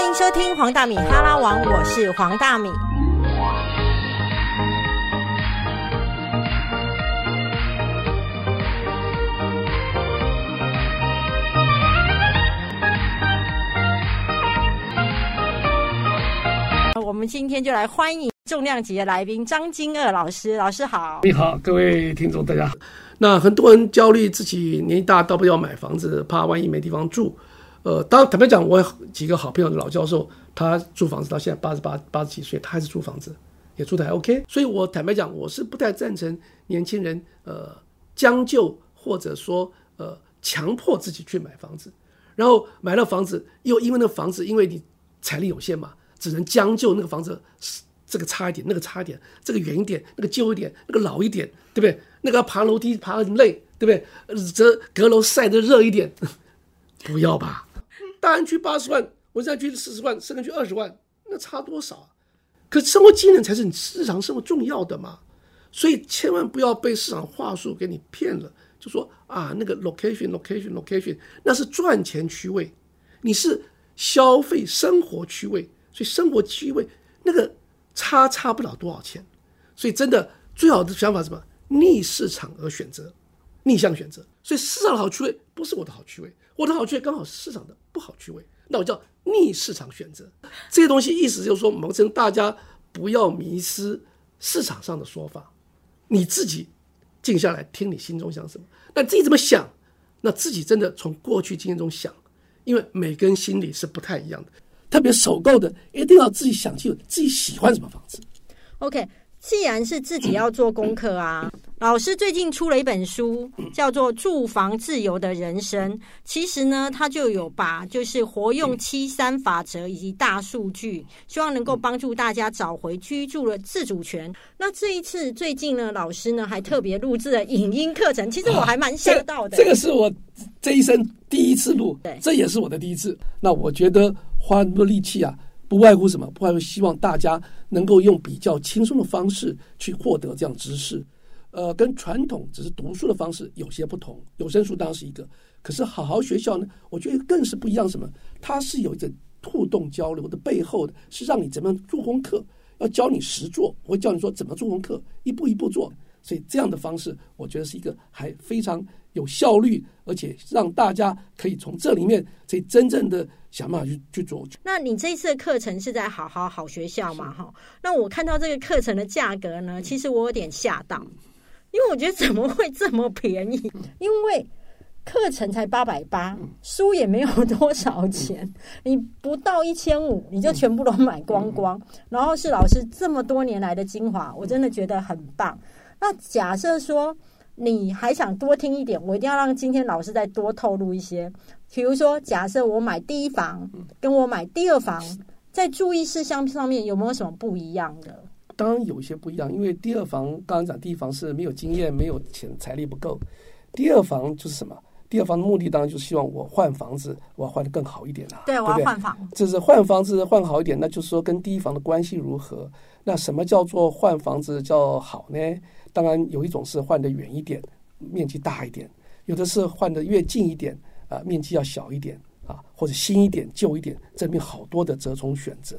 欢迎收听黄大米哈拉王，我是黄大米。我们今天就来欢迎重量级的来宾张金二老师，老师好。你好，各位听众，大家好。那很多人焦虑自己年纪大，到不要买房子，怕万一没地方住。呃，当坦白讲，我几个好朋友的老教授，他租房子到现在八十八、八十几岁，他还是租房子，也住的还 OK。所以我坦白讲，我是不太赞成年轻人呃将就或者说呃强迫自己去买房子，然后买了房子又因为那房子因为你财力有限嘛。只能将就那个房子，这个差一点，那个差一点，这个远一点，那个旧一点，那个老一点，对不对？那个爬楼梯爬很累，对不对？这阁楼晒得热一点，不要吧？大安区八十万，文山区四十万，深圳区二十万，那差多少？可生活技能才是你日常生活重要的嘛，所以千万不要被市场话术给你骗了，就说啊，那个 location location location，那是赚钱区位，你是消费生活区位。所以生活区位那个差差不了多少钱，所以真的最好的想法是什么？逆市场而选择，逆向选择。所以市场的好区位不是我的好区位，我的好区刚好是市场的不好区位，那我叫逆市场选择。这些东西意思就是说，某种大家不要迷失市场上的说法，你自己静下来听你心中想什么。那自己怎么想？那自己真的从过去经验中想，因为每个人心里是不太一样的。特别首购的，一定要自己想清楚自己喜欢什么房子。OK，既然是自己要做功课啊，老师最近出了一本书，叫做《住房自由的人生》。其实呢，他就有把就是活用七三法则以及大数据，希望能够帮助大家找回居住的自主权。那这一次最近呢，老师呢还特别录制了影音课程，其实我还蛮吓到的。这个是我这一生第一次录，对，这也是我的第一次。那我觉得。花那么多力气啊，不外乎什么？不外乎希望大家能够用比较轻松的方式去获得这样知识。呃，跟传统只是读书的方式有些不同。有声书当然是一个，可是好好学校呢，我觉得更是不一样。什么？它是有一种互动交流的背后的是让你怎么样做功课，要教你实做，我会教你说怎么做功课，一步一步做。所以这样的方式，我觉得是一个还非常有效率，而且让大家可以从这里面，以真正的想办法去去做。那你这一次的课程是在好好好学校嘛？哈，那我看到这个课程的价格呢，其实我有点吓到，因为我觉得怎么会这么便宜？因为课程才八百八，书也没有多少钱，你不到一千五，你就全部都买光光。然后是老师这么多年来的精华，我真的觉得很棒。那假设说你还想多听一点，我一定要让今天老师再多透露一些。比如说，假设我买第一房，跟我买第二房，在注意事项上面有没有什么不一样的？当然有些不一样，因为第二房刚刚讲第一房是没有经验、没有钱、财力不够，第二房就是什么？第二房的目的当然就是希望我换房子，我要换的更好一点啦。对，我要换房。这是换房子换好一点，那就是说跟第一房的关系如何？那什么叫做换房子叫好呢？当然，有一种是换的远一点，面积大一点；有的是换的越近一点，啊，面积要小一点，啊，或者新一点、旧一点，这里面好多的折中选择。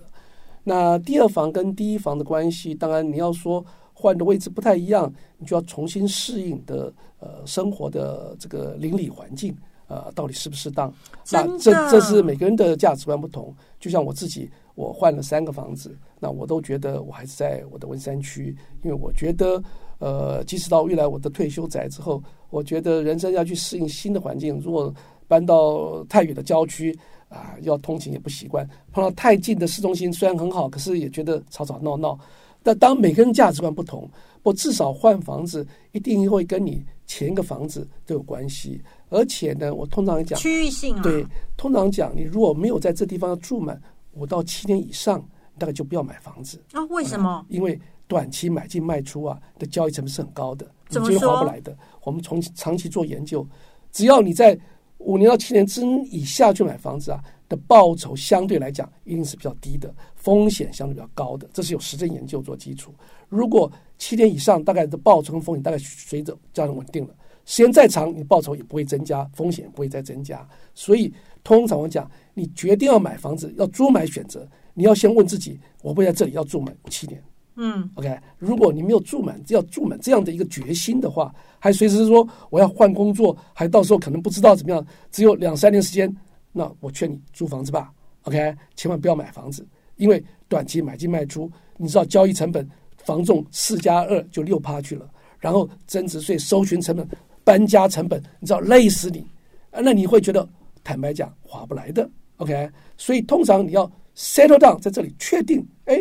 那第二房跟第一房的关系，当然你要说换的位置不太一样，你就要重新适应的呃生活的这个邻里环境，呃，到底适不适当？那这这是每个人的价值观不同。就像我自己，我换了三个房子，那我都觉得我还是在我的文山区，因为我觉得。呃，即使到未来我的退休宅之后，我觉得人生要去适应新的环境。如果搬到太远的郊区啊，要通勤也不习惯；碰到太近的市中心，虽然很好，可是也觉得吵吵闹闹。但当每个人价值观不同，我至少换房子一定会跟你前一个房子都有关系。而且呢，我通常讲区域性啊，对，通常讲你如果没有在这地方住满五到七年以上，大概就不要买房子啊。为什么？因为。短期买进卖出啊的交易成本是很高的，你绝对划不来的。我们从长期做研究，只要你在五年到七年之以下去买房子啊，的报酬相对来讲一定是比较低的，风险相对比较高的，这是有实证研究做基础。如果七年以上，大概的报酬跟风险大概随着这样稳定了。时间再长，你报酬也不会增加，风险也不会再增加。所以通常我讲，你决定要买房子，要租买选择，你要先问自己：我会在这里要住满七年。嗯，OK，如果你没有住满，要住满这样的一个决心的话，还随时说我要换工作，还到时候可能不知道怎么样，只有两三年时间，那我劝你租房子吧，OK，千万不要买房子，因为短期买进卖出，你知道交易成本，房重四加二就六趴去了，然后增值税、收寻成本、搬家成本，你知道累死你，那你会觉得坦白讲划不来的，OK，所以通常你要 settle down 在这里确定，哎。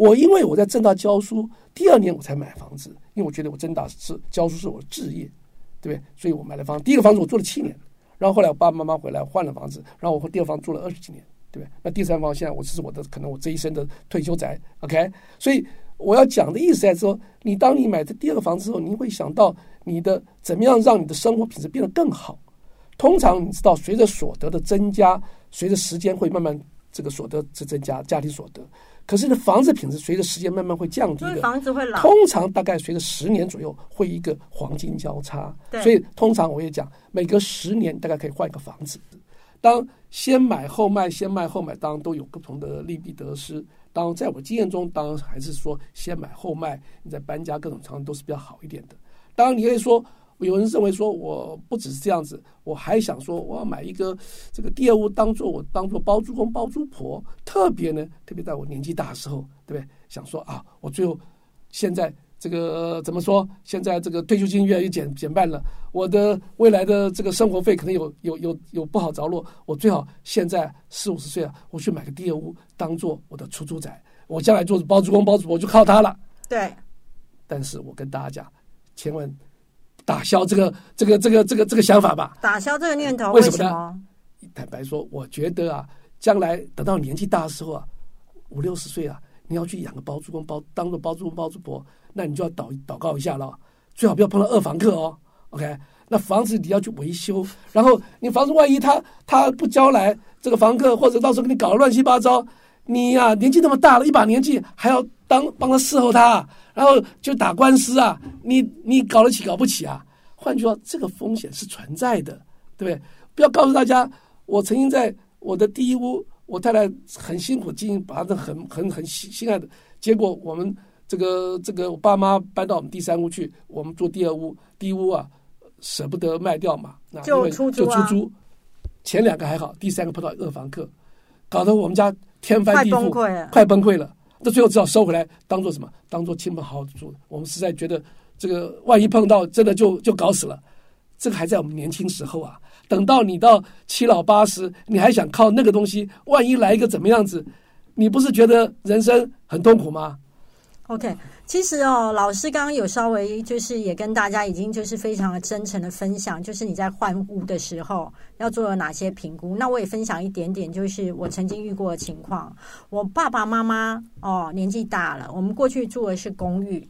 我因为我在正大教书，第二年我才买房子，因为我觉得我正大是教书是我的志业，对不对？所以我买了房。第一个房子我住了七年，然后后来我爸爸妈妈回来换了房子，然后我和第二房住了二十几年，对不对？那第三房现在我这是我的可能我这一生的退休宅，OK？所以我要讲的意思在说，你当你买这第二个房子之后，你会想到你的怎么样让你的生活品质变得更好。通常你知道，随着所得的增加，随着时间会慢慢这个所得是增加，家庭所得。可是呢，房子品质随着时间慢慢会降低的，房子会老。通常大概随着十年左右会一个黄金交叉，对。所以通常我也讲，每隔十年大概可以换一个房子。当先买后卖，先卖后买，当然都有不同的利弊得失。当在我经验中，当然还是说先买后卖，你在搬家各种常都是比较好一点的。当然你可以说。有人认为说，我不只是这样子，我还想说，我要买一个这个第二屋，当做我当做包租公包租婆。特别呢，特别在我年纪大的时候，对不对？想说啊，我最后现在这个怎么说？现在这个退休金越来越减减半了，我的未来的这个生活费可能有有有有不好着落。我最好现在四五十岁了，我去买个第二屋，当做我的出租宅。我将来做包租公包租婆就靠它了。对。但是我跟大家讲，千万。打消这个这个这个这个这个想法吧。打消这个念头，为什么呢？坦白说，我觉得啊，将来等到年纪大的时候啊，五六十岁啊，你要去养个包租公包，当做包租公包租婆，那你就要祷祷告一下了，最好不要碰到二房客哦。OK，那房子你要去维修，然后你房子万一他他不交来，这个房客或者到时候给你搞得乱七八糟，你呀年纪那么大了，一把年纪还要当帮他伺候他。然后就打官司啊，你你搞得起搞不起啊？换句话，这个风险是存在的，对不对？不要告诉大家，我曾经在我的第一屋，我太太很辛苦经营，把它很很很心心爱的，结果我们这个这个我爸妈搬到我们第三屋去，我们住第二屋，第一屋啊舍不得卖掉嘛，那就出租就出租，前两个还好，第三个碰到二房客，搞得我们家天翻地覆，快崩溃了。那最后只好收回来，当做什么？当做亲朋好友住。我们实在觉得，这个万一碰到，真的就就搞死了。这个还在我们年轻时候啊，等到你到七老八十，你还想靠那个东西？万一来一个怎么样子？你不是觉得人生很痛苦吗？OK，其实哦，老师刚刚有稍微就是也跟大家已经就是非常的真诚的分享，就是你在换屋的时候要做了哪些评估。那我也分享一点点，就是我曾经遇过的情况。我爸爸妈妈哦年纪大了，我们过去住的是公寓，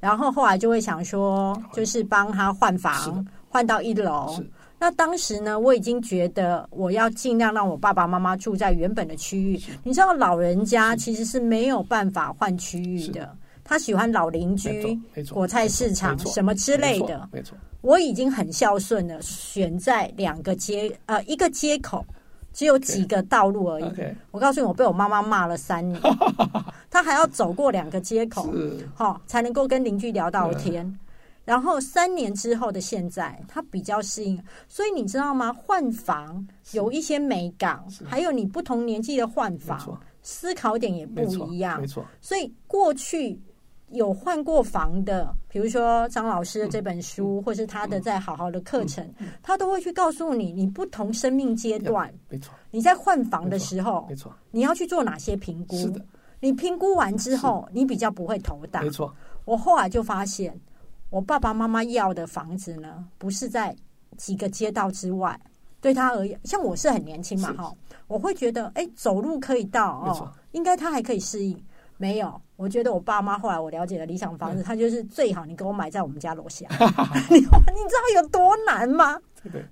然后后来就会想说，就是帮他换房，换到一楼。那当时呢，我已经觉得我要尽量让我爸爸妈妈住在原本的区域。你知道，老人家其实是没有办法换区域的，他喜欢老邻居、果菜市场什么之类的。没错，我已经很孝顺了，选在两个街呃一个街口，只有几个道路而已。我告诉你，我被我妈妈骂了三年，他还要走过两个街口，好才能够跟邻居聊到天。然后三年之后的现在，他比较适应，所以你知道吗？换房有一些美感，还有你不同年纪的换房，思考点也不一样。没错，所以过去有换过房的，比如说张老师的这本书，或是他的在好好的课程，他都会去告诉你，你不同生命阶段，没错，你在换房的时候，没错，你要去做哪些评估？是的，你评估完之后，你比较不会头大。没错，我后来就发现。我爸爸妈妈要的房子呢，不是在几个街道之外。对他而言，像我是很年轻嘛，哈，我会觉得，哎，走路可以到哦，应该他还可以适应。没有，我觉得我爸妈后来我了解的理想房子，他就是最好你给我买在我们家楼下。你你知道有多难吗？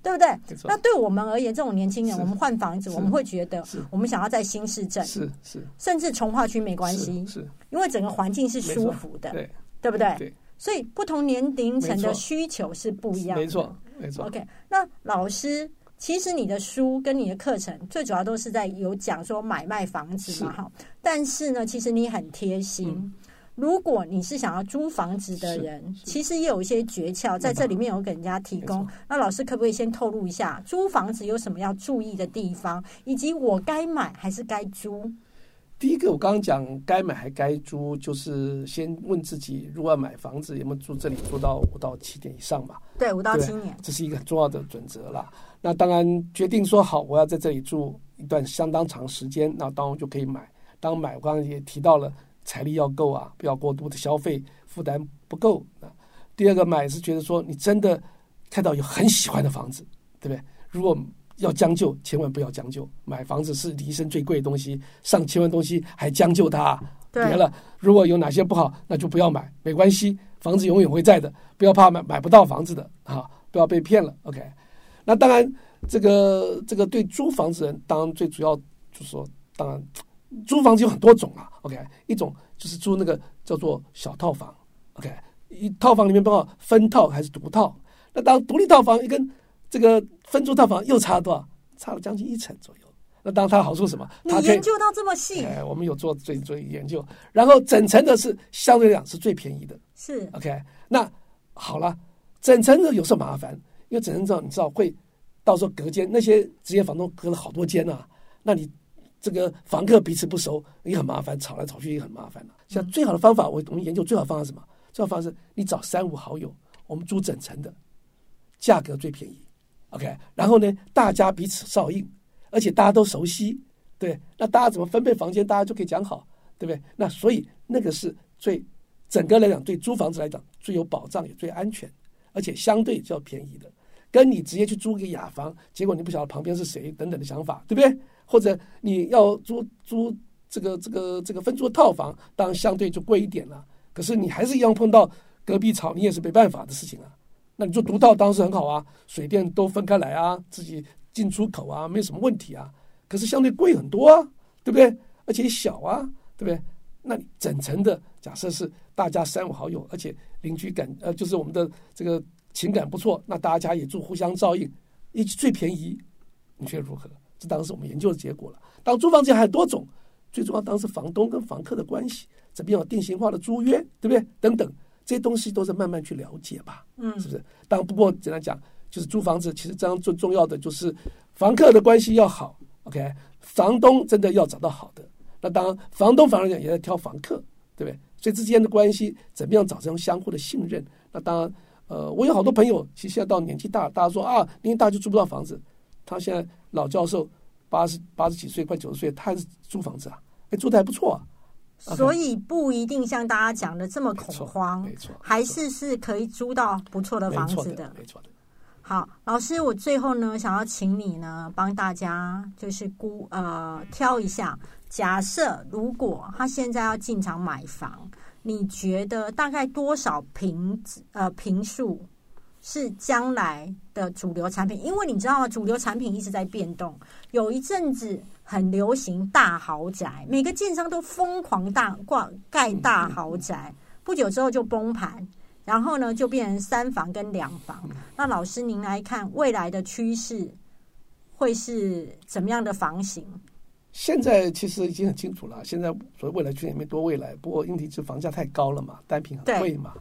对不对？那对我们而言，这种年轻人，我们换房子，我们会觉得，我们想要在新市镇，是是，甚至从化区没关系，是，因为整个环境是舒服的，对对不对？所以不同年龄层的需求是不一样的。没错，没错。OK，那老师，其实你的书跟你的课程最主要都是在有讲说买卖房子嘛，哈。但是呢，其实你很贴心。嗯如果你是想要租房子的人，其实也有一些诀窍在这里面有给人家提供。那老师可不可以先透露一下，租房子有什么要注意的地方，以及我该买还是该租？第一个，我刚刚讲该买还该租，就是先问自己，如果要买房子，有没有住这里住到五到七年以上吧？对，五到七年。这是一个很重要的准则啦。那当然，决定说好我要在这里住一段相当长时间，那当然就可以买。当买，我刚刚也提到了，财力要够啊，不要过度的消费，负担不够。啊第二个买是觉得说，你真的看到有很喜欢的房子，对不对？如果要将就，千万不要将就。买房子是一生最贵的东西，上千万东西还将就它，别，了。如果有哪些不好，那就不要买，没关系，房子永远会在的，不要怕买买不到房子的啊，不要被骗了。OK，那当然，这个这个对租房子人，当然最主要就是说，当然租房子有很多种啊。OK，一种就是租那个叫做小套房。OK，一套房里面包括分套还是独套？那当独立套房一跟这个分租套房又差多少？差了将近一成左右。那当然它好处是什么？你它研究到这么细，哎，我们有做最最研究，然后整层的是相对来讲是最便宜的。是 OK，那好了，整层的有时候麻烦，因为整层这样你知道会到时候隔间那些职业房东隔了好多间啊，那你这个房客彼此不熟也很麻烦，吵来吵去也很麻烦了、像最好的方法，我我们研究最好的方法是什么？最好方法是你找三五好友，我们租整层的，价格最便宜。OK，然后呢，大家彼此照应，而且大家都熟悉，对，那大家怎么分配房间，大家就可以讲好，对不对？那所以那个是最整个来讲，对租房子来讲最有保障也最安全，而且相对较便宜的，跟你直接去租个雅房，结果你不晓得旁边是谁等等的想法，对不对？或者你要租租这个这个这个分租套房，当然相对就贵一点了。可是你还是一样碰到隔壁吵，你也是没办法的事情啊。那你做独套当时很好啊，水电都分开来啊，自己进出口啊，没有什么问题啊。可是相对贵很多啊，对不对？而且小啊，对不对？那你整层的假设是大家三五好友，而且邻居感呃，就是我们的这个情感不错，那大家也住互相照应，一起最便宜，你觉得如何？这当然是我们研究的结果了。当租房子还有多种，最重要当时房东跟房客的关系，怎么样定型化的租约，对不对？等等这些东西都是慢慢去了解吧。嗯是不是？当然，不过简单讲，就是租房子，其实这样最重要的就是房客的关系要好，OK，房东真的要找到好的。那当然，房东反而讲也在挑房客，对不对？所以之间的关系怎么样找这种相互的信任？那当然，呃，我有好多朋友，其实现在到年纪大，大家说啊，年纪大就租不到房子。他现在老教授，八十八十几岁，快九十岁，他还是租房子啊，哎，住的还不错啊。所以不一定像大家讲的这么恐慌没错，还是是可以租到不错的房子的。没错的。好，老师，我最后呢，想要请你呢，帮大家就是估呃挑一下，假设如果他现在要进场买房，你觉得大概多少平呃平数是将来的主流产品？因为你知道吗，主流产品一直在变动，有一阵子很流行大豪宅，每个建商都疯狂大挂盖大豪宅，不久之后就崩盘。然后呢，就变成三房跟两房。那老师您来看未来的趋势会是怎么样的房型？现在其实已经很清楚了，现在所谓未来区也没多未来，不过问题是房价太高了嘛，单品很贵嘛，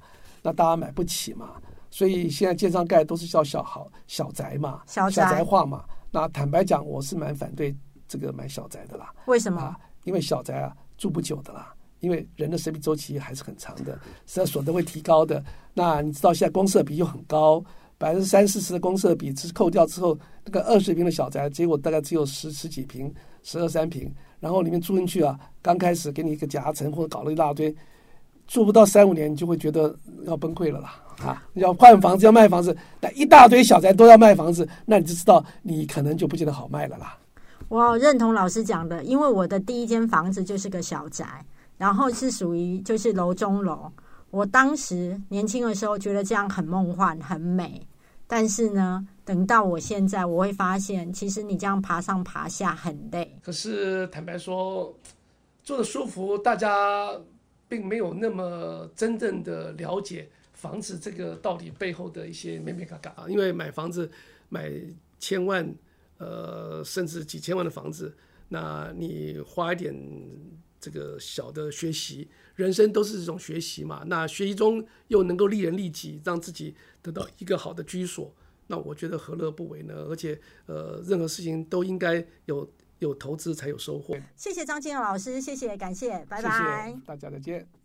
那大家买不起嘛，所以现在建商盖都是叫小豪小宅嘛，小宅宅化嘛。那坦白讲，我是蛮反对这个买小宅的啦，为什么？啊，因为小宅啊住不久的啦，因为人的生命周期还是很长的，实际上所得会提高的。那你知道现在公设比又很高，百分之三四十的公设比，只是扣掉之后，那个二十平的小宅，结果大概只有十十几平、十二三平，然后里面住进去啊，刚开始给你一个夹层或者搞了一大堆，住不到三五年，你就会觉得要崩溃了啦。啊，要换房子，要卖房子，那一大堆小宅都要卖房子，那你就知道你可能就不见得好卖了啦。我认同老师讲的，因为我的第一间房子就是个小宅，然后是属于就是楼中楼。我当时年轻的时候觉得这样很梦幻、很美，但是呢，等到我现在，我会发现，其实你这样爬上爬下很累。可是坦白说，住的舒服，大家并没有那么真正的了解房子这个到底背后的一些美美嘎嘎啊，因为买房子买千万呃甚至几千万的房子，那你花一点这个小的学习，人生都是这种学习嘛。那学习中又能够利人利己，让自己得到一个好的居所，那我觉得何乐不为呢？而且呃，任何事情都应该有有投资才有收获。谢谢张建老师，谢谢，感谢，拜拜。谢谢大家再见。